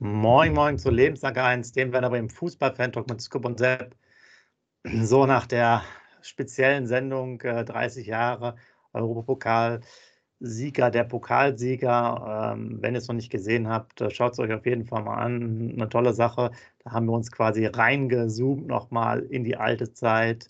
Moin, moin zu Lebenslange 1, dem werden aber im Fußball-Fan-Talk mit Scoop und Sepp. So nach der speziellen Sendung äh, 30 Jahre Europapokal. Sieger, der Pokalsieger. Ähm, wenn ihr es noch nicht gesehen habt, äh, schaut es euch auf jeden Fall mal an. Eine tolle Sache. Da haben wir uns quasi reingezoomt nochmal in die alte Zeit,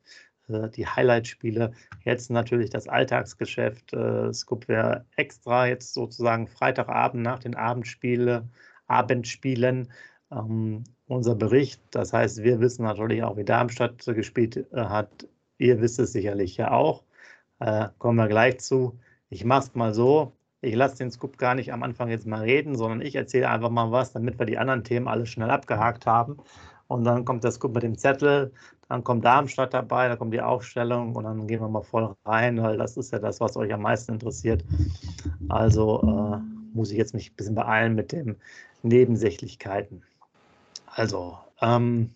äh, die Highlight-Spiele. Jetzt natürlich das Alltagsgeschäft. Äh, Scoop wäre extra jetzt sozusagen Freitagabend nach den Abendspielen Abendspielen ähm, unser Bericht. Das heißt, wir wissen natürlich auch, wie Darmstadt gespielt äh, hat. Ihr wisst es sicherlich ja auch. Äh, kommen wir gleich zu. Ich mache es mal so. Ich lasse den Scoop gar nicht am Anfang jetzt mal reden, sondern ich erzähle einfach mal was, damit wir die anderen Themen alles schnell abgehakt haben. Und dann kommt der Scoop mit dem Zettel, dann kommt Darmstadt dabei, dann kommt die Aufstellung und dann gehen wir mal voll rein, weil das ist ja das, was euch am meisten interessiert. Also äh, muss ich jetzt mich ein bisschen beeilen mit dem Nebensächlichkeiten. Also, ähm,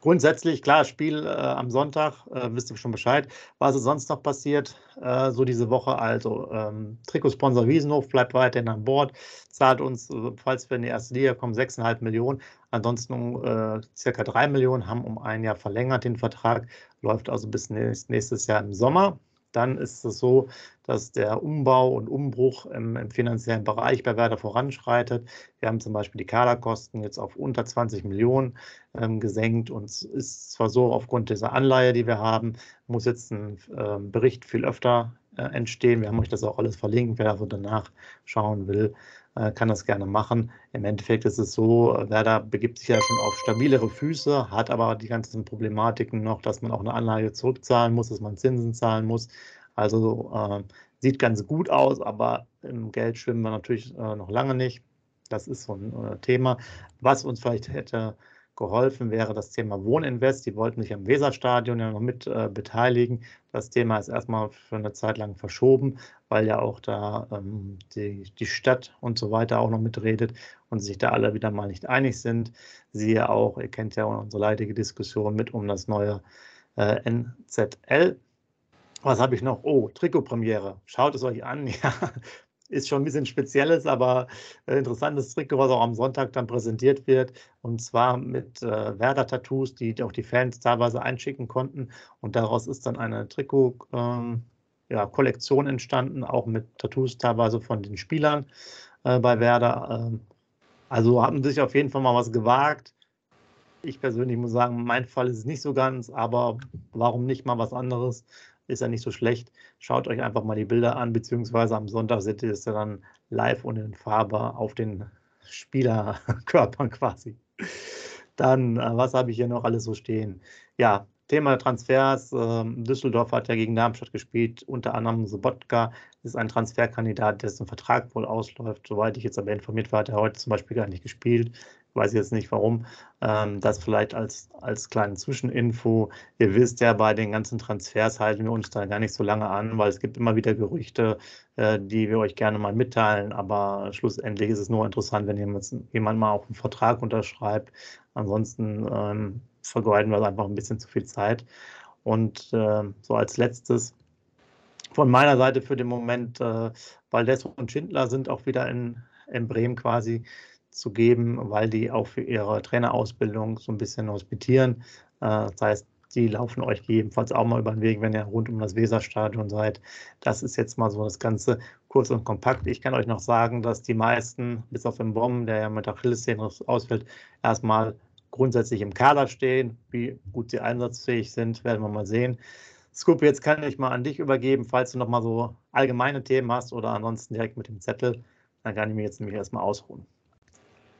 grundsätzlich, klar, Spiel äh, am Sonntag, äh, wisst ihr schon Bescheid. Was ist sonst noch passiert, äh, so diese Woche? Also, ähm, Trikotsponsor Wiesenhof bleibt weiterhin an Bord, zahlt uns, äh, falls wir in die erste Liga kommen, 6,5 Millionen. Ansonsten äh, circa 3 Millionen, haben um ein Jahr verlängert den Vertrag, läuft also bis nächstes Jahr im Sommer dann ist es so, dass der Umbau und Umbruch im, im, finanziellen Bereich bei Werder voranschreitet. Wir haben zum Beispiel die Kaderkosten jetzt auf unter 20 Millionen ähm, gesenkt und es ist zwar so, aufgrund dieser Anleihe, die wir haben, muss jetzt ein äh, Bericht viel öfter äh, entstehen. Wir haben euch das auch alles verlinkt. Wer also danach schauen will, kann das gerne machen. Im Endeffekt ist es so, Werder begibt sich ja schon auf stabilere Füße, hat aber die ganzen Problematiken noch, dass man auch eine Anlage zurückzahlen muss, dass man Zinsen zahlen muss. Also äh, sieht ganz gut aus, aber im Geld schwimmen wir natürlich äh, noch lange nicht. Das ist so ein äh, Thema, was uns vielleicht hätte geholfen wäre das Thema Wohninvest. Die wollten sich am Weserstadion ja noch mit äh, beteiligen. Das Thema ist erstmal für eine Zeit lang verschoben, weil ja auch da ähm, die, die Stadt und so weiter auch noch mitredet und sich da alle wieder mal nicht einig sind. Siehe auch, ihr kennt ja unsere leidige Diskussion mit um das neue äh, NZL. Was habe ich noch? Oh, Trikotpremiere. Schaut es euch an. Ja, ist schon ein bisschen spezielles, aber äh, interessantes Trikot, was auch am Sonntag dann präsentiert wird. Und zwar mit äh, Werder-Tattoos, die auch die Fans teilweise einschicken konnten. Und daraus ist dann eine Trikot-Kollektion ähm, ja, entstanden, auch mit Tattoos teilweise von den Spielern äh, bei Werder. Ähm, also haben sich auf jeden Fall mal was gewagt. Ich persönlich muss sagen, mein Fall ist es nicht so ganz, aber warum nicht mal was anderes? Ist ja nicht so schlecht. Schaut euch einfach mal die Bilder an, beziehungsweise am Sonntag seht ihr es dann live und in Farbe auf den Spielerkörpern quasi. Dann, äh, was habe ich hier noch alles so stehen? Ja, Thema Transfers. Ähm, Düsseldorf hat ja gegen Darmstadt gespielt. Unter anderem Sobotka ist ein Transferkandidat, dessen Vertrag wohl ausläuft. Soweit ich jetzt aber informiert war, hat er heute zum Beispiel gar nicht gespielt weiß jetzt nicht warum. Ähm, das vielleicht als, als kleine Zwischeninfo. Ihr wisst ja, bei den ganzen Transfers halten wir uns da gar nicht so lange an, weil es gibt immer wieder Gerüchte, äh, die wir euch gerne mal mitteilen. Aber schlussendlich ist es nur interessant, wenn jemand, jemand mal auch einen Vertrag unterschreibt. Ansonsten ähm, vergeuden wir einfach ein bisschen zu viel Zeit. Und äh, so als letztes von meiner Seite für den Moment, äh, Valdez und Schindler sind auch wieder in, in Bremen quasi zu geben, weil die auch für ihre Trainerausbildung so ein bisschen hospitieren. Äh, das heißt, die laufen euch gegebenenfalls auch mal über den Weg, wenn ihr rund um das Weserstadion seid. Das ist jetzt mal so das Ganze kurz und kompakt. Ich kann euch noch sagen, dass die meisten, bis auf den Bomben, der ja mit Achillessehne ausfällt, erstmal grundsätzlich im Kader stehen. Wie gut sie einsatzfähig sind, werden wir mal sehen. Scoop, jetzt kann ich mal an dich übergeben, falls du noch mal so allgemeine Themen hast oder ansonsten direkt mit dem Zettel. Dann kann ich mir jetzt nämlich erstmal ausruhen.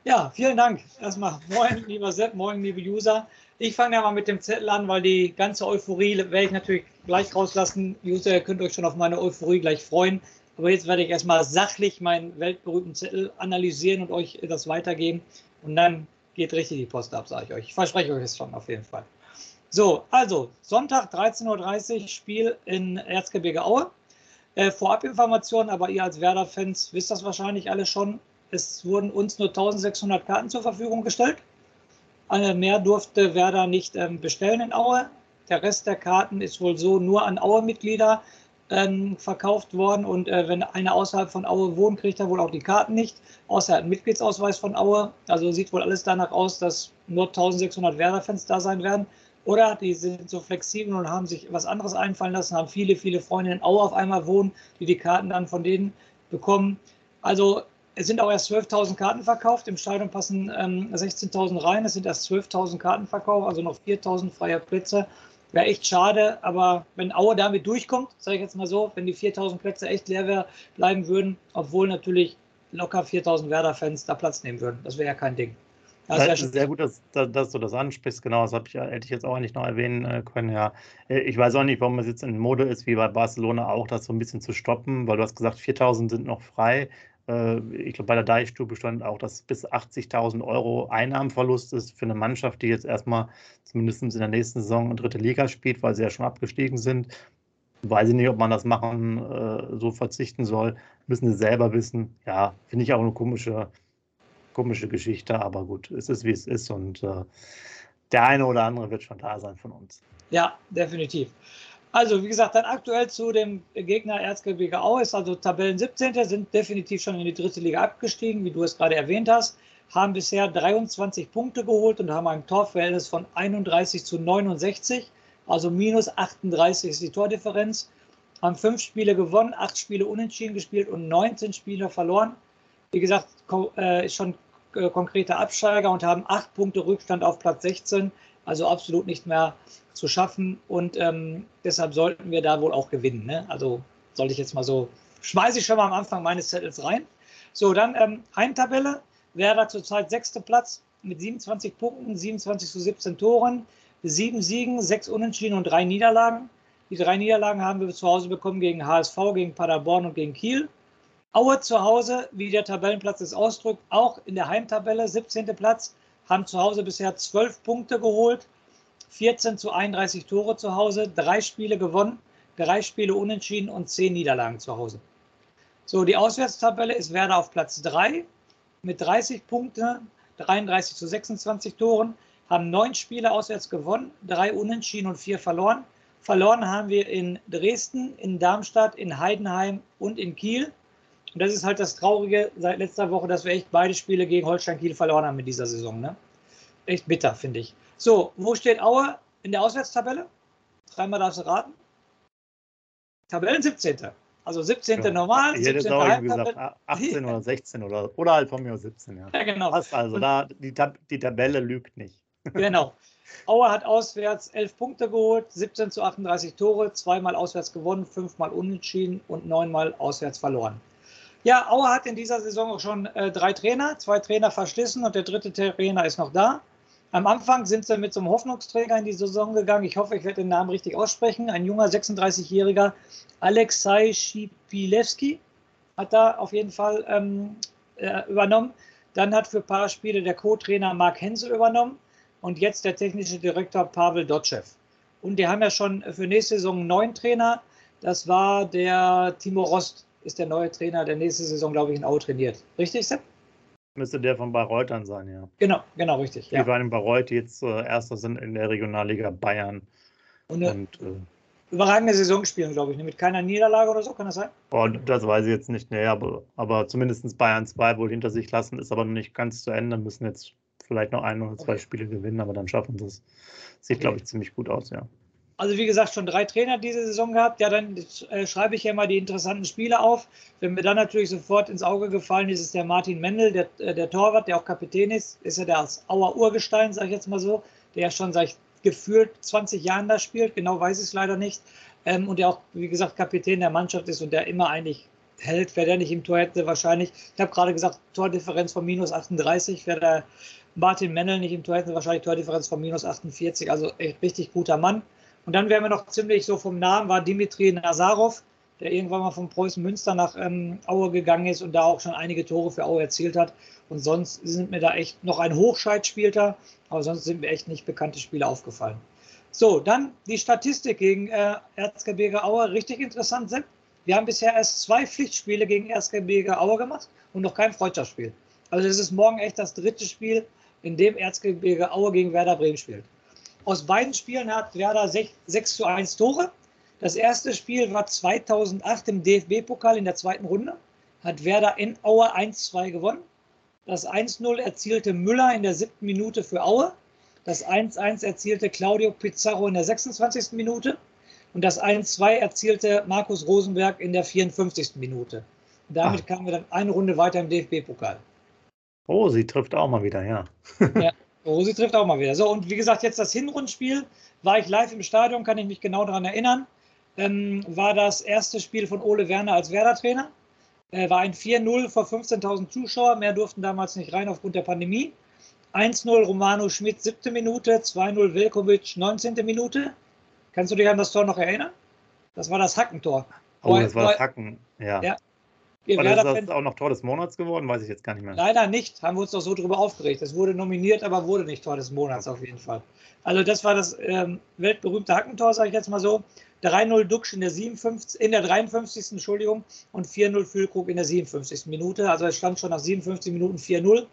Ja, vielen Dank. Erstmal moin, lieber Sepp, moin, liebe User. Ich fange ja mal mit dem Zettel an, weil die ganze Euphorie werde ich natürlich gleich rauslassen. User, ihr könnt euch schon auf meine Euphorie gleich freuen. Aber jetzt werde ich erstmal sachlich meinen weltberühmten Zettel analysieren und euch das weitergeben. Und dann geht richtig die Post ab, sage ich euch. Ich verspreche euch das schon auf jeden Fall. So, also Sonntag 13.30 Uhr Spiel in Erzgebirge Aue. Äh, Vorabinformationen, aber ihr als Werder-Fans wisst das wahrscheinlich alle schon. Es wurden uns nur 1600 Karten zur Verfügung gestellt. Eine mehr durfte Werder nicht ähm, bestellen in Aue. Der Rest der Karten ist wohl so nur an Aue-Mitglieder ähm, verkauft worden. Und äh, wenn einer außerhalb von Aue wohnt, kriegt er wohl auch die Karten nicht, außer er einen Mitgliedsausweis von Aue. Also sieht wohl alles danach aus, dass nur 1600 Werder-Fans da sein werden. Oder die sind so flexibel und haben sich was anderes einfallen lassen, haben viele, viele Freunde in Aue auf einmal wohnen, die die Karten dann von denen bekommen. Also es sind auch erst 12.000 Karten verkauft. Im Stadion passen ähm, 16.000 rein. Es sind erst 12.000 Karten verkauft, also noch 4.000 freie Plätze. Wäre echt schade, aber wenn Aue damit durchkommt, sage ich jetzt mal so, wenn die 4000 Plätze echt leer bleiben würden, obwohl natürlich locker 4000 Werder-Fans da Platz nehmen würden. Das wäre ja kein Ding. Das das ist sehr gut, dass, dass, du das ansprichst. Genau, das ich, hätte ich jetzt auch nicht noch erwähnen äh, können. Ja, äh, ich weiß auch nicht, warum es jetzt in Mode ist, wie bei Barcelona auch, das so ein bisschen zu stoppen, weil du hast gesagt, 4000 sind noch frei. Äh, ich glaube, bei der Deichstube stand auch, dass bis 80.000 Euro Einnahmenverlust ist für eine Mannschaft, die jetzt erstmal zumindest in der nächsten Saison dritte Liga spielt, weil sie ja schon abgestiegen sind. Weiß ich nicht, ob man das machen, äh, so verzichten soll. Müssen sie selber wissen. Ja, finde ich auch eine komische, komische Geschichte, aber gut, es ist wie es ist und äh, der eine oder andere wird schon da sein von uns. Ja, definitiv. Also, wie gesagt, dann aktuell zu dem Gegner Erzgebirge Aue ist also Tabellen 17. sind definitiv schon in die dritte Liga abgestiegen, wie du es gerade erwähnt hast, haben bisher 23 Punkte geholt und haben ein Torverhältnis von 31 zu 69, also minus 38 ist die Tordifferenz, haben fünf Spiele gewonnen, acht Spiele unentschieden gespielt und 19 Spiele verloren. Wie gesagt, äh, ist schon äh, konkreter Absteiger und haben acht Punkte Rückstand auf Platz 16, also absolut nicht mehr zu schaffen. Und ähm, deshalb sollten wir da wohl auch gewinnen. Ne? Also soll ich jetzt mal so, schmeiße ich schon mal am Anfang meines Zettels rein. So, dann ähm, Heimtabelle. Werder zurzeit sechster Platz mit 27 Punkten, 27 zu 17 Toren, sieben Siegen, sechs Unentschieden und drei Niederlagen. Die drei Niederlagen haben wir zu Hause bekommen gegen HSV, gegen Paderborn und gegen Kiel. Aue zu Hause, wie der Tabellenplatz es ausdrückt, auch in der Heimtabelle 17. Platz, haben zu Hause bisher 12 Punkte geholt, 14 zu 31 Tore zu Hause, drei Spiele gewonnen, drei Spiele unentschieden und zehn Niederlagen zu Hause. So, die Auswärtstabelle ist Werder auf Platz 3 mit 30 Punkten, 33 zu 26 Toren, haben neun Spiele auswärts gewonnen, drei unentschieden und vier verloren. Verloren haben wir in Dresden, in Darmstadt, in Heidenheim und in Kiel. Und das ist halt das Traurige seit letzter Woche, dass wir echt beide Spiele gegen Holstein Kiel verloren haben in dieser Saison. Ne? Echt bitter, finde ich. So, wo steht Aue in der Auswärtstabelle? Dreimal darfst du raten. Tabellen 17. Also 17. Ja, normal. Ich hätte 17. auch gesagt 18 oder 16 oder, oder halt von mir aus 17. Ja, ja genau. Passt also, da, die, Tab die Tabelle lügt nicht. Genau. Aue hat auswärts 11 Punkte geholt, 17 zu 38 Tore, zweimal auswärts gewonnen, fünfmal unentschieden und neunmal auswärts verloren. Ja, Aue hat in dieser Saison auch schon äh, drei Trainer, zwei Trainer verschlissen und der dritte Trainer ist noch da. Am Anfang sind sie mit so einem Hoffnungsträger in die Saison gegangen. Ich hoffe, ich werde den Namen richtig aussprechen. Ein junger 36-jähriger Alexei Schipilewski hat da auf jeden Fall ähm, äh, übernommen. Dann hat für ein paar Spiele der Co-Trainer Mark Hensel übernommen und jetzt der technische Direktor Pavel Dotschew. Und die haben ja schon für nächste Saison einen neuen Trainer. Das war der Timo Rost, ist der neue Trainer, der nächste Saison, glaube ich, in Au trainiert. Richtig, Sepp? Müsste der von Bayreuth dann sein, ja. Genau, genau, richtig. Die ja. waren in Bayreuth jetzt äh, Erster sind in der Regionalliga Bayern. Und, und äh, überragende Saison spielen, glaube ich, ne? mit keiner Niederlage oder so, kann das sein? Oh, das weiß ich jetzt nicht, nee, aber, aber zumindest Bayern 2 wohl hinter sich lassen, ist aber noch nicht ganz zu Ende, müssen jetzt vielleicht noch ein oder zwei okay. Spiele gewinnen, aber dann schaffen sie es. Sieht, okay. glaube ich, ziemlich gut aus, ja. Also wie gesagt, schon drei Trainer diese Saison gehabt. Ja, dann äh, schreibe ich ja mal die interessanten Spiele auf. Wenn mir dann natürlich sofort ins Auge gefallen ist, ist der Martin Mendel, der, äh, der Torwart, der auch Kapitän ist. Ist ja der aus Auer Urgestein, sage ich jetzt mal so, der ja schon seit gefühlt 20 Jahren da spielt. Genau weiß ich es leider nicht. Ähm, und der auch, wie gesagt, Kapitän der Mannschaft ist und der immer eigentlich hält. Wer der nicht im Tor hätte, wahrscheinlich, ich habe gerade gesagt, Tordifferenz von minus 38. Wer der Martin Mendel nicht im Tor hätte, wahrscheinlich Tordifferenz von minus 48. Also echt richtig guter Mann. Und dann wären wir noch ziemlich so vom Namen, war Dimitri Nazarov, der irgendwann mal von Preußen Münster nach ähm, Aue gegangen ist und da auch schon einige Tore für Aue erzielt hat. Und sonst sind mir da echt noch ein Hochscheid spielter, aber sonst sind mir echt nicht bekannte Spiele aufgefallen. So, dann die Statistik gegen äh, Erzgebirge Aue. Richtig interessant, Sepp. Wir haben bisher erst zwei Pflichtspiele gegen Erzgebirge Aue gemacht und noch kein Freundschaftsspiel. Also es ist morgen echt das dritte Spiel, in dem Erzgebirge Aue gegen Werder Bremen spielt. Aus beiden Spielen hat Werder 6, 6 zu 1 Tore. Das erste Spiel war 2008 im DFB-Pokal in der zweiten Runde. Hat Werder in Aue 1-2 gewonnen. Das 1-0 erzielte Müller in der siebten Minute für Aue. Das 1-1 erzielte Claudio Pizarro in der 26. Minute. Und das 1-2 erzielte Markus Rosenberg in der 54. Minute. Und damit Ach. kamen wir dann eine Runde weiter im DFB-Pokal. Oh, sie trifft auch mal wieder, ja. ja. Rosi trifft auch mal wieder. So, und wie gesagt, jetzt das Hinrundspiel war ich live im Stadion, kann ich mich genau daran erinnern. Ähm, war das erste Spiel von Ole Werner als Werder-Trainer. Äh, war ein 4-0 vor 15.000 Zuschauer. Mehr durften damals nicht rein aufgrund der Pandemie. 1-0 Romano Schmidt, siebte Minute. 2-0 Velkovic, 19. Minute. Kannst du dich an das Tor noch erinnern? Das war das Hackentor. Oh, das war das Hacken, ja. ja. War das, das auch noch Tor des Monats geworden? Weiß ich jetzt gar nicht mehr. Leider nicht. Haben wir uns doch so drüber aufgeregt. Es wurde nominiert, aber wurde nicht Tor des Monats auf jeden Fall. Also das war das ähm, weltberühmte Hackentor, sage ich jetzt mal so. 3-0 Duxch in der, 57, in der 53. Entschuldigung und 4-0 Füllkrug in der 57. Minute. Also es stand schon nach 57 Minuten 4-0.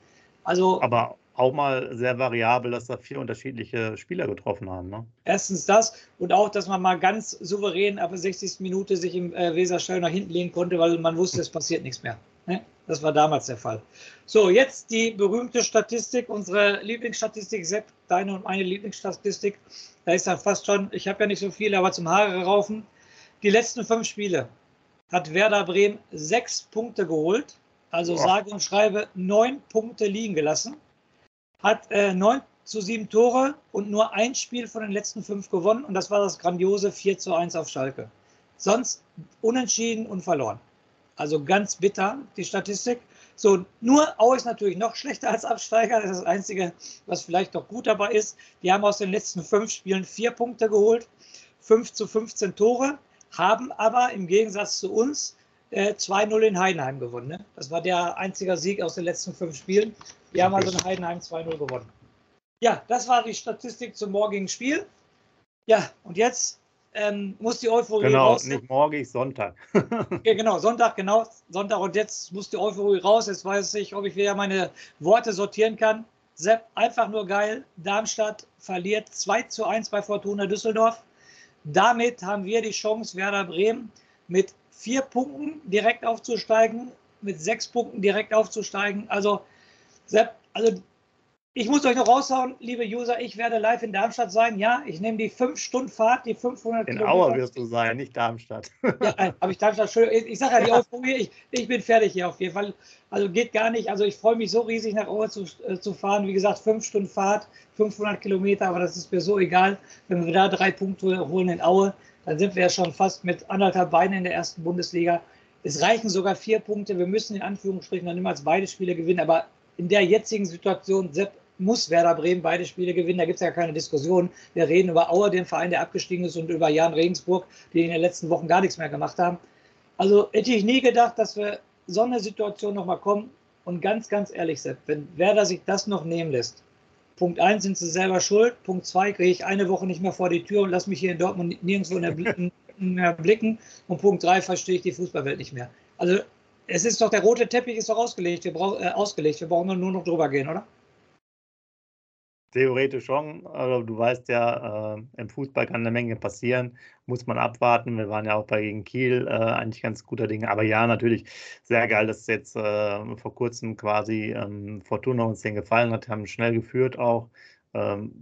Also, aber auch mal sehr variabel, dass da vier unterschiedliche Spieler getroffen haben. Ne? Erstens das und auch, dass man mal ganz souverän ab der 60. Minute sich im äh, Weserstall nach hinten lehnen konnte, weil man wusste, es passiert nichts mehr. Ne? Das war damals der Fall. So, jetzt die berühmte Statistik, unsere Lieblingsstatistik, Sepp, deine und meine Lieblingsstatistik. Da ist dann fast schon, ich habe ja nicht so viel, aber zum Haare raufen. Die letzten fünf Spiele hat Werder Bremen sechs Punkte geholt, also Boah. sage und schreibe neun Punkte liegen gelassen hat äh, 9 zu 7 Tore und nur ein Spiel von den letzten fünf gewonnen und das war das grandiose 4 zu 1 auf Schalke. Sonst unentschieden und verloren. Also ganz bitter, die Statistik. So, nur Aue ist natürlich noch schlechter als Absteiger. Das ist das Einzige, was vielleicht noch gut dabei ist. Die haben aus den letzten fünf Spielen vier Punkte geholt, 5 zu 15 Tore, haben aber im Gegensatz zu uns äh, 2-0 in Heidenheim gewonnen. Ne? Das war der einzige Sieg aus den letzten fünf Spielen. Die haben also in Heidenheim 2-0 gewonnen. Ja, das war die Statistik zum morgigen Spiel. Ja, und jetzt ähm, muss die Euphorie genau, raus. Genau, nicht morgen, Sonntag. ja, genau, Sonntag, genau, Sonntag. Und jetzt muss die Euphorie raus. Jetzt weiß ich, ob ich wieder meine Worte sortieren kann. Sepp, einfach nur geil. Darmstadt verliert 2 zu 1 bei Fortuna Düsseldorf. Damit haben wir die Chance, Werder Bremen mit vier Punkten direkt aufzusteigen, mit sechs Punkten direkt aufzusteigen. Also Sepp, also ich muss euch noch raushauen, liebe User, ich werde live in Darmstadt sein. Ja, ich nehme die 5-Stunden-Fahrt, die 500 in Kilometer. In Auer wirst du sein, nicht Darmstadt. Ja, habe ich Darmstadt schön. Ich sage ja, die Euphorie, ich, ich bin fertig hier auf jeden Fall. Also geht gar nicht. Also ich freue mich so riesig nach Auer zu, äh, zu fahren. Wie gesagt, 5 Stunden Fahrt, 500 Kilometer, aber das ist mir so egal. Wenn wir da drei Punkte holen in Aue, dann sind wir ja schon fast mit anderthalb Beinen in der ersten Bundesliga. Es reichen sogar vier Punkte. Wir müssen in Anführungsstrichen dann immer als beide Spiele gewinnen, aber in der jetzigen Situation Sepp, muss Werder Bremen beide Spiele gewinnen. Da gibt es ja keine Diskussion. Wir reden über Auer, den Verein, der abgestiegen ist, und über Jan Regensburg, die in den letzten Wochen gar nichts mehr gemacht haben. Also hätte ich nie gedacht, dass wir so eine Situation nochmal kommen. Und ganz, ganz ehrlich, Sepp, wenn Werder sich das noch nehmen lässt, Punkt 1 sind sie selber schuld. Punkt 2 kriege ich eine Woche nicht mehr vor die Tür und lasse mich hier in Dortmund nirgendwo mehr blicken. Und Punkt 3 verstehe ich die Fußballwelt nicht mehr. Also es ist doch, der rote Teppich ist doch ausgelegt. Wir, brauch, äh, ausgelegt. Wir brauchen nur noch drüber gehen, oder? Theoretisch schon, aber du weißt ja, äh, im Fußball kann eine Menge passieren, muss man abwarten. Wir waren ja auch bei gegen Kiel äh, eigentlich ganz guter Dinge. Aber ja, natürlich sehr geil, dass jetzt äh, vor kurzem quasi ähm, Fortuna uns den gefallen hat, haben schnell geführt auch. Ähm,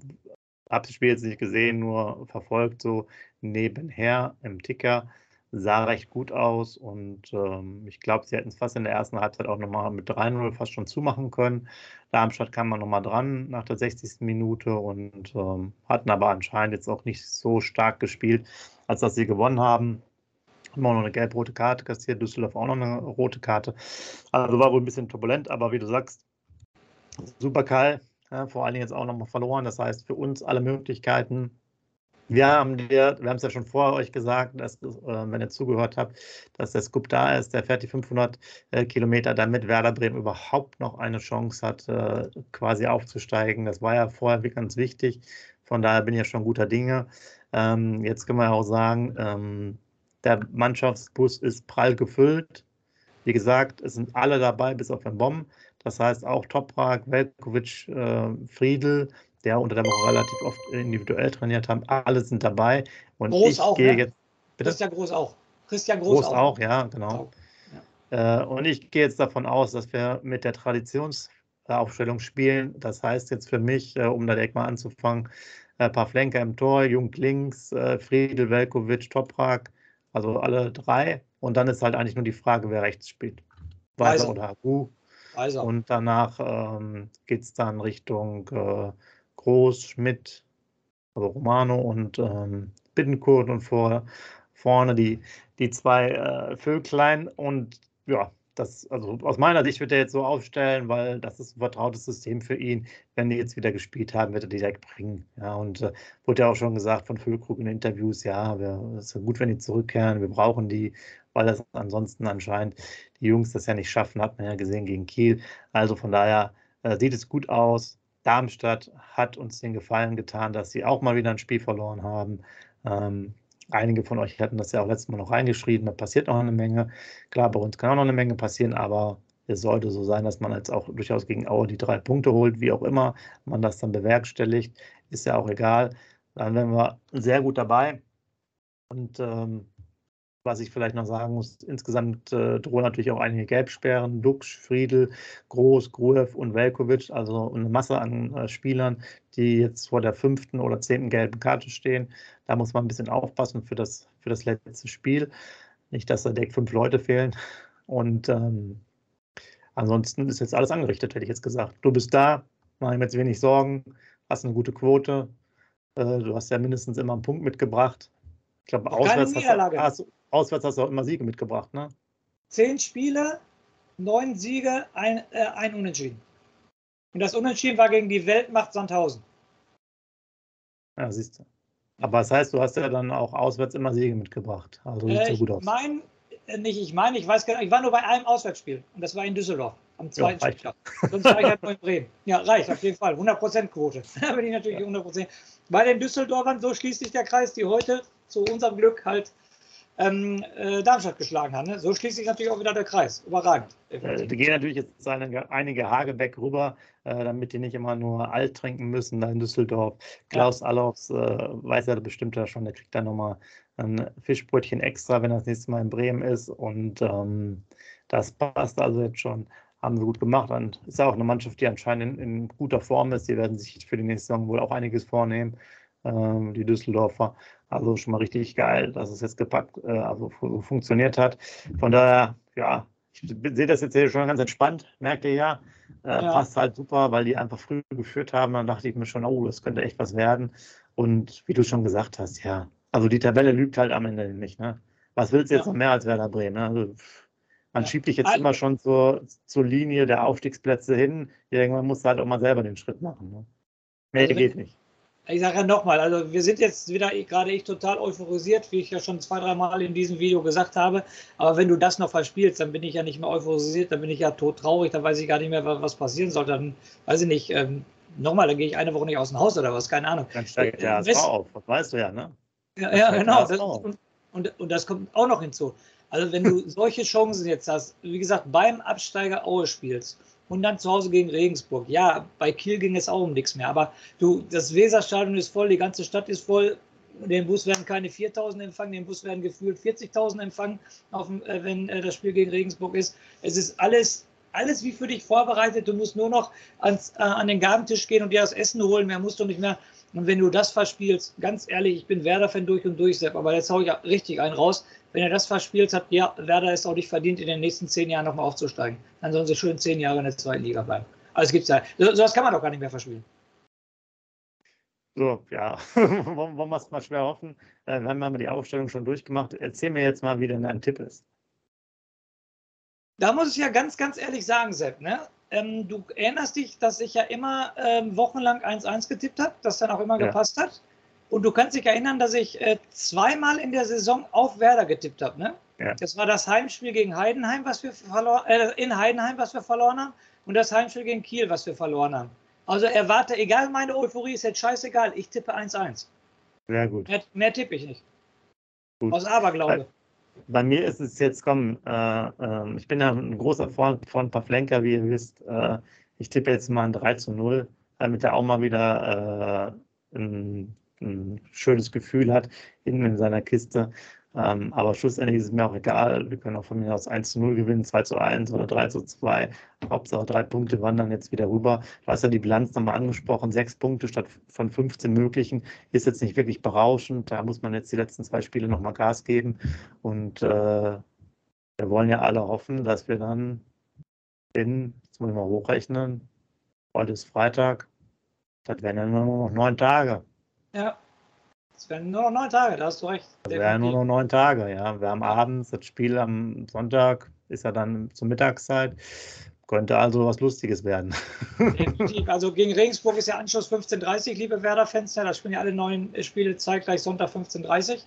habe das Spiel jetzt nicht gesehen, nur verfolgt so nebenher im Ticker. Sah recht gut aus und ähm, ich glaube, sie hätten es fast in der ersten Halbzeit auch nochmal mit 3-0 fast schon zumachen können. Darmstadt kam man nochmal dran nach der 60. Minute und ähm, hatten aber anscheinend jetzt auch nicht so stark gespielt, als dass sie gewonnen haben. Haben auch noch eine gelb-rote Karte kassiert, Düsseldorf auch noch eine rote Karte. Also war wohl ein bisschen turbulent, aber wie du sagst, super Karl, ja, vor allen Dingen jetzt auch nochmal verloren. Das heißt, für uns alle Möglichkeiten. Wir haben dir, wir haben es ja schon vorher euch gesagt, dass, äh, wenn ihr zugehört habt, dass der Scoop da ist, der fährt die 500 äh, Kilometer, damit Werder Bremen überhaupt noch eine Chance hat, äh, quasi aufzusteigen. Das war ja vorher ganz wichtig. Von daher bin ich ja schon guter Dinge. Ähm, jetzt können wir auch sagen, ähm, der Mannschaftsbus ist prall gefüllt. Wie gesagt, es sind alle dabei, bis auf den Bomben. Das heißt auch Toprak, Velkovic, Friedel, der unter der Woche relativ oft individuell trainiert haben, alle sind dabei. Und Groß ich auch, gehe ne? jetzt. Bitte? Christian Groß auch. Christian Groß, Groß auch. auch. ja, genau. Ja. Äh, und ich gehe jetzt davon aus, dass wir mit der Traditionsaufstellung spielen. Das heißt jetzt für mich, äh, um da direkt mal anzufangen, ein äh, paar Flenker im Tor, Jung links, äh, Friedel, Velkovic, Toprak, also alle drei. Und dann ist halt eigentlich nur die Frage, wer rechts spielt. Weiser oder Hagu. Also. Und danach ähm, geht es dann Richtung Groß, Schmidt, also Romano und ähm, Bittenkurt und vor, vorne die, die zwei äh, Vöglein. Und ja, das, also aus meiner Sicht wird er jetzt so aufstellen, weil das ist ein vertrautes System für ihn. Wenn die jetzt wieder gespielt haben, wird er direkt bringen. Ja, und äh, wurde ja auch schon gesagt von Füllkrug in Interviews, ja, es ist gut, wenn die zurückkehren, wir brauchen die weil das ansonsten anscheinend die Jungs das ja nicht schaffen, hat man ja gesehen gegen Kiel. Also von daher äh, sieht es gut aus. Darmstadt hat uns den Gefallen getan, dass sie auch mal wieder ein Spiel verloren haben. Ähm, einige von euch hatten das ja auch letztes Mal noch reingeschrieben, da passiert noch eine Menge. Klar, bei uns kann auch noch eine Menge passieren, aber es sollte so sein, dass man jetzt auch durchaus gegen Aue die drei Punkte holt, wie auch immer man das dann bewerkstelligt, ist ja auch egal. Dann wären wir sehr gut dabei. Und ähm, was ich vielleicht noch sagen muss, insgesamt äh, drohen natürlich auch einige Gelbsperren. Dux, Friedel, Groß, Gruev und Velkovic, also eine Masse an äh, Spielern, die jetzt vor der fünften oder zehnten gelben Karte stehen. Da muss man ein bisschen aufpassen für das, für das letzte Spiel. Nicht, dass da direkt fünf Leute fehlen. Und ähm, ansonsten ist jetzt alles angerichtet, hätte ich jetzt gesagt. Du bist da, mach ich mir jetzt wenig Sorgen, hast eine gute Quote. Äh, du hast ja mindestens immer einen Punkt mitgebracht. Ich glaube, auswärts hast, du, Auswärts hast du auch immer Siege mitgebracht, ne? Zehn Spiele, neun Siege, ein, äh, ein Unentschieden. Und das Unentschieden war gegen die Weltmacht Sandhausen. Ja, siehst du. Aber das heißt, du hast ja dann auch auswärts immer Siege mitgebracht. Also sieht äh, so gut aus. Mein, äh, nicht, ich meine, ich weiß gar nicht, ich war nur bei einem Auswärtsspiel und das war in Düsseldorf am zweiten ja, Spieltag. Sonst war ich halt nur in Bremen. Ja, reicht auf jeden Fall. 100% Quote. da bin ich natürlich 100%. Bei den Düsseldorfern, so schließt sich der Kreis, die heute zu unserem Glück halt ähm, äh, Darmstadt geschlagen haben. Ne? So schließt sich natürlich auch wieder der Kreis. Überragend. Äh, die gehen natürlich jetzt einige, einige Hagebeck rüber, äh, damit die nicht immer nur alt trinken müssen da in Düsseldorf. Klaus ja. Allofs äh, weiß ja bestimmt ja schon, der kriegt da nochmal ein Fischbrötchen extra, wenn er das nächste Mal in Bremen ist. Und ähm, das passt also jetzt schon. Haben sie gut gemacht. Und ist ja auch eine Mannschaft, die anscheinend in, in guter Form ist. Die werden sich für die nächste Saison wohl auch einiges vornehmen, ähm, die Düsseldorfer. Also schon mal richtig geil, dass es jetzt gepackt, äh, also funktioniert hat. Von daher, ja, ich sehe das jetzt hier schon ganz entspannt, merkt ihr ja. Äh, ja. Passt halt super, weil die einfach früh geführt haben. Dann dachte ich mir schon, oh, das könnte echt was werden. Und wie du schon gesagt hast, ja, also die Tabelle lügt halt am Ende nicht. Ne? Was willst du jetzt ja. noch mehr als Werder Bremen? Ne? Also, man ja. schiebt dich jetzt also, immer schon zur, zur Linie der Aufstiegsplätze hin. Irgendwann musst du halt auch mal selber den Schritt machen. Ne? Mehr also geht nicht ich sage ja nochmal, also wir sind jetzt wieder, gerade ich, total euphorisiert, wie ich ja schon zwei, dreimal in diesem Video gesagt habe. Aber wenn du das noch verspielst, dann bin ich ja nicht mehr euphorisiert, dann bin ich ja todtraurig, dann weiß ich gar nicht mehr, was passieren soll. Dann weiß ich nicht, ähm, nochmal, dann gehe ich eine Woche nicht aus dem Haus oder was, keine Ahnung. Dann steigt der HSV auf, das weißt du ja, ne? Ja, ja genau. Das, und, und, und das kommt auch noch hinzu. Also wenn du solche Chancen jetzt hast, wie gesagt, beim Absteiger Aue spielst, und dann zu Hause gegen Regensburg. Ja, bei Kiel ging es auch um nichts mehr. Aber du, das Weserstadion ist voll, die ganze Stadt ist voll. Den Bus werden keine 4000 empfangen, den Bus werden gefühlt 40.000 empfangen, auf, äh, wenn äh, das Spiel gegen Regensburg ist. Es ist alles, alles wie für dich vorbereitet. Du musst nur noch ans, äh, an den Gabentisch gehen und dir das Essen holen. Mehr musst du nicht mehr Und wenn du das verspielst, ganz ehrlich, ich bin Werder-Fan durch und durch, Sepp, aber jetzt haue ich richtig einen raus. Wenn er das verspielt hat, ja, Werder ist auch nicht verdient, in den nächsten zehn Jahren nochmal aufzusteigen. Dann sollen sie schön zehn Jahre in der zweiten Liga bleiben. Also es gibt ja, so, sowas kann man doch gar nicht mehr verspielen. So, ja, wollen wir es mal schwer hoffen. Äh, wir haben mal die Aufstellung schon durchgemacht. Erzähl mir jetzt mal, wie denn dein Tipp ist. Da muss ich ja ganz, ganz ehrlich sagen, Sepp, ne? Ähm, du erinnerst dich, dass ich ja immer ähm, wochenlang 1-1 getippt habe, das dann auch immer ja. gepasst hat. Und du kannst dich erinnern, dass ich äh, zweimal in der Saison auf Werder getippt habe. Ne? Ja. Das war das Heimspiel gegen Heidenheim, was wir verloren, äh, in Heidenheim, was wir verloren haben, und das Heimspiel gegen Kiel, was wir verloren haben. Also erwarte, egal meine Euphorie, ist jetzt scheißegal, ich tippe 1-1. Sehr gut. Mehr, mehr tippe ich nicht. Gut. Aus Aberglaube bei mir ist es jetzt, komm, äh, äh, ich bin ja ein großer Freund von Pavlenka, wie ihr wisst. Äh, ich tippe jetzt mal ein 3 zu 0, damit er auch mal wieder äh, ein, ein, schönes Gefühl hat in, in seiner Kiste. Ähm, aber schlussendlich ist es mir auch egal. Wir können auch von mir aus 1 zu 0 gewinnen, 2 zu 1 oder 3 zu 2. Hauptsache drei Punkte wandern jetzt wieder rüber. Du hast ja die Bilanz nochmal angesprochen. Sechs Punkte statt von 15 möglichen ist jetzt nicht wirklich berauschend. Da muss man jetzt die letzten zwei Spiele nochmal Gas geben. Und äh, wir wollen ja alle hoffen, dass wir dann in, jetzt muss ich mal hochrechnen, heute ist Freitag, das wären ja nur noch neun Tage. Ja. Es werden nur noch neun Tage, da hast du recht. Es wären nur noch neun Tage, ja. Wir haben abends das Spiel am Sonntag, ist ja dann zur Mittagszeit. Könnte also was Lustiges werden. Definitiv. Also gegen Regensburg ist ja Anschluss 15.30 liebe Werder-Fans. Da spielen ja alle neun Spiele zeitgleich Sonntag 15.30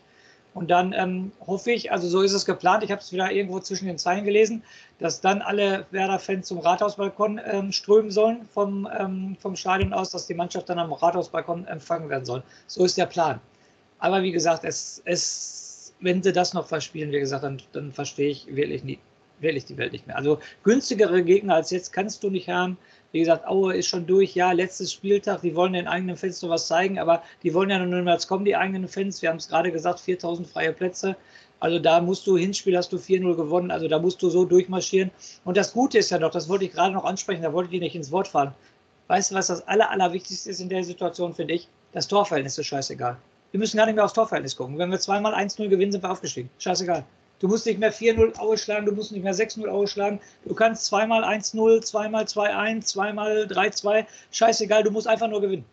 Und dann ähm, hoffe ich, also so ist es geplant, ich habe es wieder irgendwo zwischen den Zeilen gelesen, dass dann alle Werder-Fans zum Rathausbalkon ähm, strömen sollen vom, ähm, vom Stadion aus, dass die Mannschaft dann am Rathausbalkon empfangen werden soll. So ist der Plan. Aber wie gesagt, es, es, wenn sie das noch verspielen, wie gesagt, dann, dann verstehe ich wirklich, nie, wirklich die Welt nicht mehr. Also günstigere Gegner als jetzt kannst du nicht haben. Wie gesagt, Aue ist schon durch. Ja, letztes Spieltag, die wollen den eigenen Fans noch was zeigen, aber die wollen ja nur als kommen, die eigenen Fans. Wir haben es gerade gesagt, 4000 freie Plätze. Also da musst du, Hinspiel hast du 4-0 gewonnen, also da musst du so durchmarschieren. Und das Gute ist ja noch, das wollte ich gerade noch ansprechen, da wollte ich nicht ins Wort fallen. Weißt du, was das Aller, Allerwichtigste ist in der Situation, finde ich? Das Torverhältnis ist scheißegal. Wir müssen gar nicht mehr aufs Torverhältnis gucken. Wenn wir zweimal 1-0 gewinnen, sind wir aufgestiegen. Scheißegal. Du musst nicht mehr 4-0 ausschlagen, du musst nicht mehr 6-0 ausschlagen. Du kannst zweimal 1-0, zweimal 2-1, zweimal 3-2. Scheißegal, du musst einfach nur gewinnen.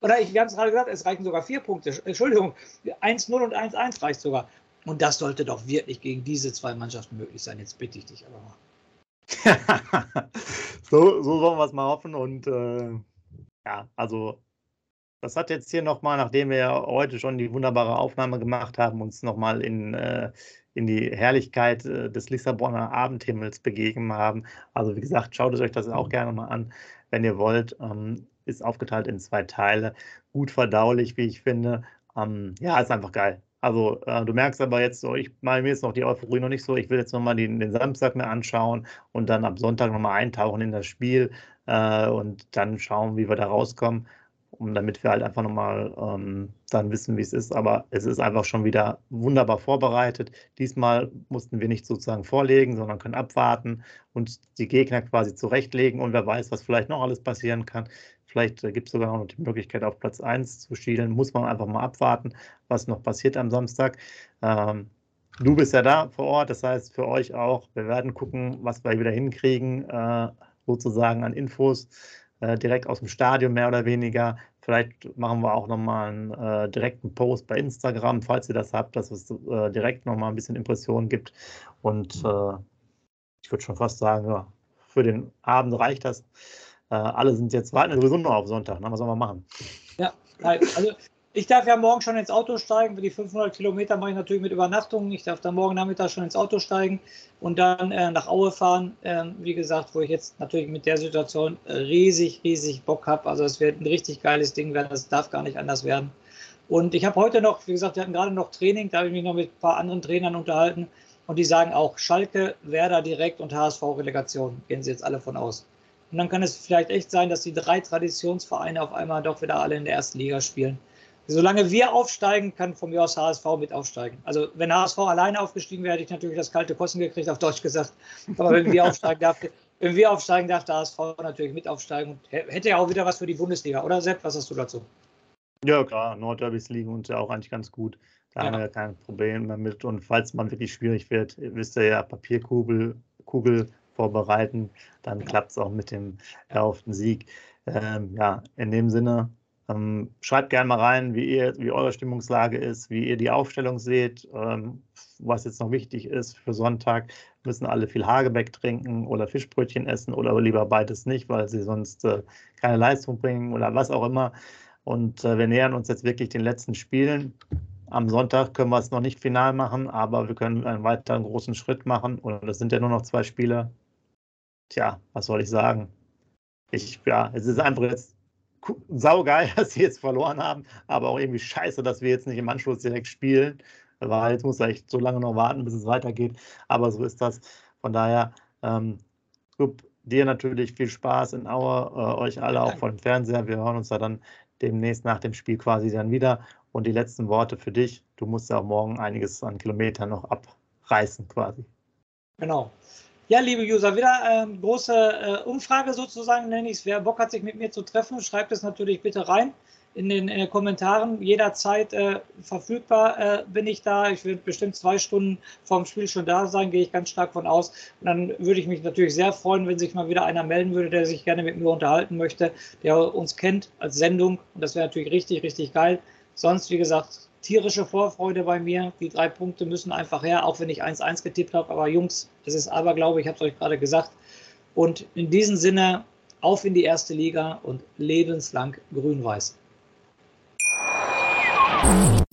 Oder ich, wir haben es gerade gesagt, es reichen sogar vier Punkte. Entschuldigung, 1-0 und 1-1 reicht sogar. Und das sollte doch wirklich gegen diese zwei Mannschaften möglich sein. Jetzt bitte ich dich aber mal. so, so sollen wir es mal hoffen. Und äh, ja, also das hat jetzt hier nochmal, nachdem wir ja heute schon die wunderbare Aufnahme gemacht haben, uns nochmal in, äh, in die Herrlichkeit äh, des Lissabonner Abendhimmels begegnet haben. Also wie gesagt, schaut es euch das auch gerne mal an, wenn ihr wollt. Ähm, ist aufgeteilt in zwei Teile. Gut verdaulich, wie ich finde. Ähm, ja, ist einfach geil. Also äh, du merkst aber jetzt so, ich mal mir ist noch die Euphorie noch nicht so. Ich will jetzt nochmal den, den Samstag mir anschauen und dann am Sonntag nochmal eintauchen in das Spiel äh, und dann schauen, wie wir da rauskommen um damit wir halt einfach nochmal ähm, dann wissen, wie es ist. Aber es ist einfach schon wieder wunderbar vorbereitet. Diesmal mussten wir nicht sozusagen vorlegen, sondern können abwarten und die Gegner quasi zurechtlegen. Und wer weiß, was vielleicht noch alles passieren kann. Vielleicht äh, gibt es sogar noch die Möglichkeit, auf Platz 1 zu schielen. Muss man einfach mal abwarten, was noch passiert am Samstag. Ähm, du bist ja da vor Ort, das heißt für euch auch. Wir werden gucken, was wir wieder hinkriegen, äh, sozusagen an Infos äh, direkt aus dem Stadion mehr oder weniger. Vielleicht machen wir auch nochmal einen äh, direkten Post bei Instagram, falls ihr das habt, dass es äh, direkt nochmal ein bisschen Impressionen gibt. Und äh, ich würde schon fast sagen, ja, für den Abend reicht das. Äh, alle sind jetzt warten sowieso nur auf Sonntag. Ne? Was soll man machen? Ja, also ich darf ja morgen schon ins Auto steigen. Die 500 Kilometer mache ich natürlich mit Übernachtungen. Ich darf dann morgen Nachmittag schon ins Auto steigen und dann äh, nach Aue fahren. Äh, wie gesagt, wo ich jetzt natürlich mit der Situation riesig, riesig Bock habe. Also es wird ein richtig geiles Ding werden. Das darf gar nicht anders werden. Und ich habe heute noch, wie gesagt, wir hatten gerade noch Training. Da habe ich mich noch mit ein paar anderen Trainern unterhalten. Und die sagen auch, Schalke, Werder direkt und HSV-Relegation. Gehen sie jetzt alle von aus. Und dann kann es vielleicht echt sein, dass die drei Traditionsvereine auf einmal doch wieder alle in der ersten Liga spielen. Solange wir aufsteigen, kann von mir aus HSV mit aufsteigen. Also wenn HSV alleine aufgestiegen wäre, hätte ich natürlich das kalte Kosten gekriegt, auf Deutsch gesagt. Aber wenn wir aufsteigen, darf, wenn wir aufsteigen, darf der HSV natürlich mit aufsteigen und hätte ja auch wieder was für die Bundesliga, oder Sepp? Was hast du dazu? Ja, klar, Nordderbys liegen uns ja auch eigentlich ganz gut. Da ja. haben wir ja kein Problem mehr mit. Und falls man wirklich schwierig wird, wisst ihr ja, Papierkugel Kugel vorbereiten, dann ja. klappt es auch mit dem erhofften Sieg. Ähm, ja, in dem Sinne, ähm, schreibt gerne mal rein, wie, ihr, wie eure Stimmungslage ist, wie ihr die Aufstellung seht, ähm, was jetzt noch wichtig ist für Sonntag. Müssen alle viel Hagebeck trinken oder Fischbrötchen essen oder lieber beides nicht, weil sie sonst äh, keine Leistung bringen oder was auch immer. Und äh, wir nähern uns jetzt wirklich den letzten Spielen. Am Sonntag können wir es noch nicht final machen, aber wir können einen weiteren großen Schritt machen. Und es sind ja nur noch zwei Spiele. Tja, was soll ich sagen? Ich, ja, es ist einfach jetzt saugeil, dass sie jetzt verloren haben, aber auch irgendwie scheiße, dass wir jetzt nicht im Anschluss direkt spielen, weil jetzt muss er echt so lange noch warten, bis es weitergeht. Aber so ist das. Von daher, ähm, dir natürlich viel Spaß in Aue, äh, euch alle auch vor dem Fernseher. Wir hören uns da dann demnächst nach dem Spiel quasi dann wieder. Und die letzten Worte für dich. Du musst ja auch morgen einiges an Kilometern noch abreißen quasi. Genau. Ja, liebe User, wieder ähm, große äh, Umfrage sozusagen nenne ich es. Wer Bock hat, sich mit mir zu treffen, schreibt es natürlich bitte rein in den äh, Kommentaren. Jederzeit äh, verfügbar äh, bin ich da. Ich werde bestimmt zwei Stunden vorm Spiel schon da sein, gehe ich ganz stark von aus. Und dann würde ich mich natürlich sehr freuen, wenn sich mal wieder einer melden würde, der sich gerne mit mir unterhalten möchte, der uns kennt als Sendung. Und das wäre natürlich richtig, richtig geil. Sonst, wie gesagt, tierische Vorfreude bei mir. Die drei Punkte müssen einfach her, auch wenn ich 1-1 getippt habe. Aber Jungs, es ist aber, glaube ich, habe es euch gerade gesagt. Und in diesem Sinne, auf in die erste Liga und lebenslang grün-weiß.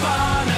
fun.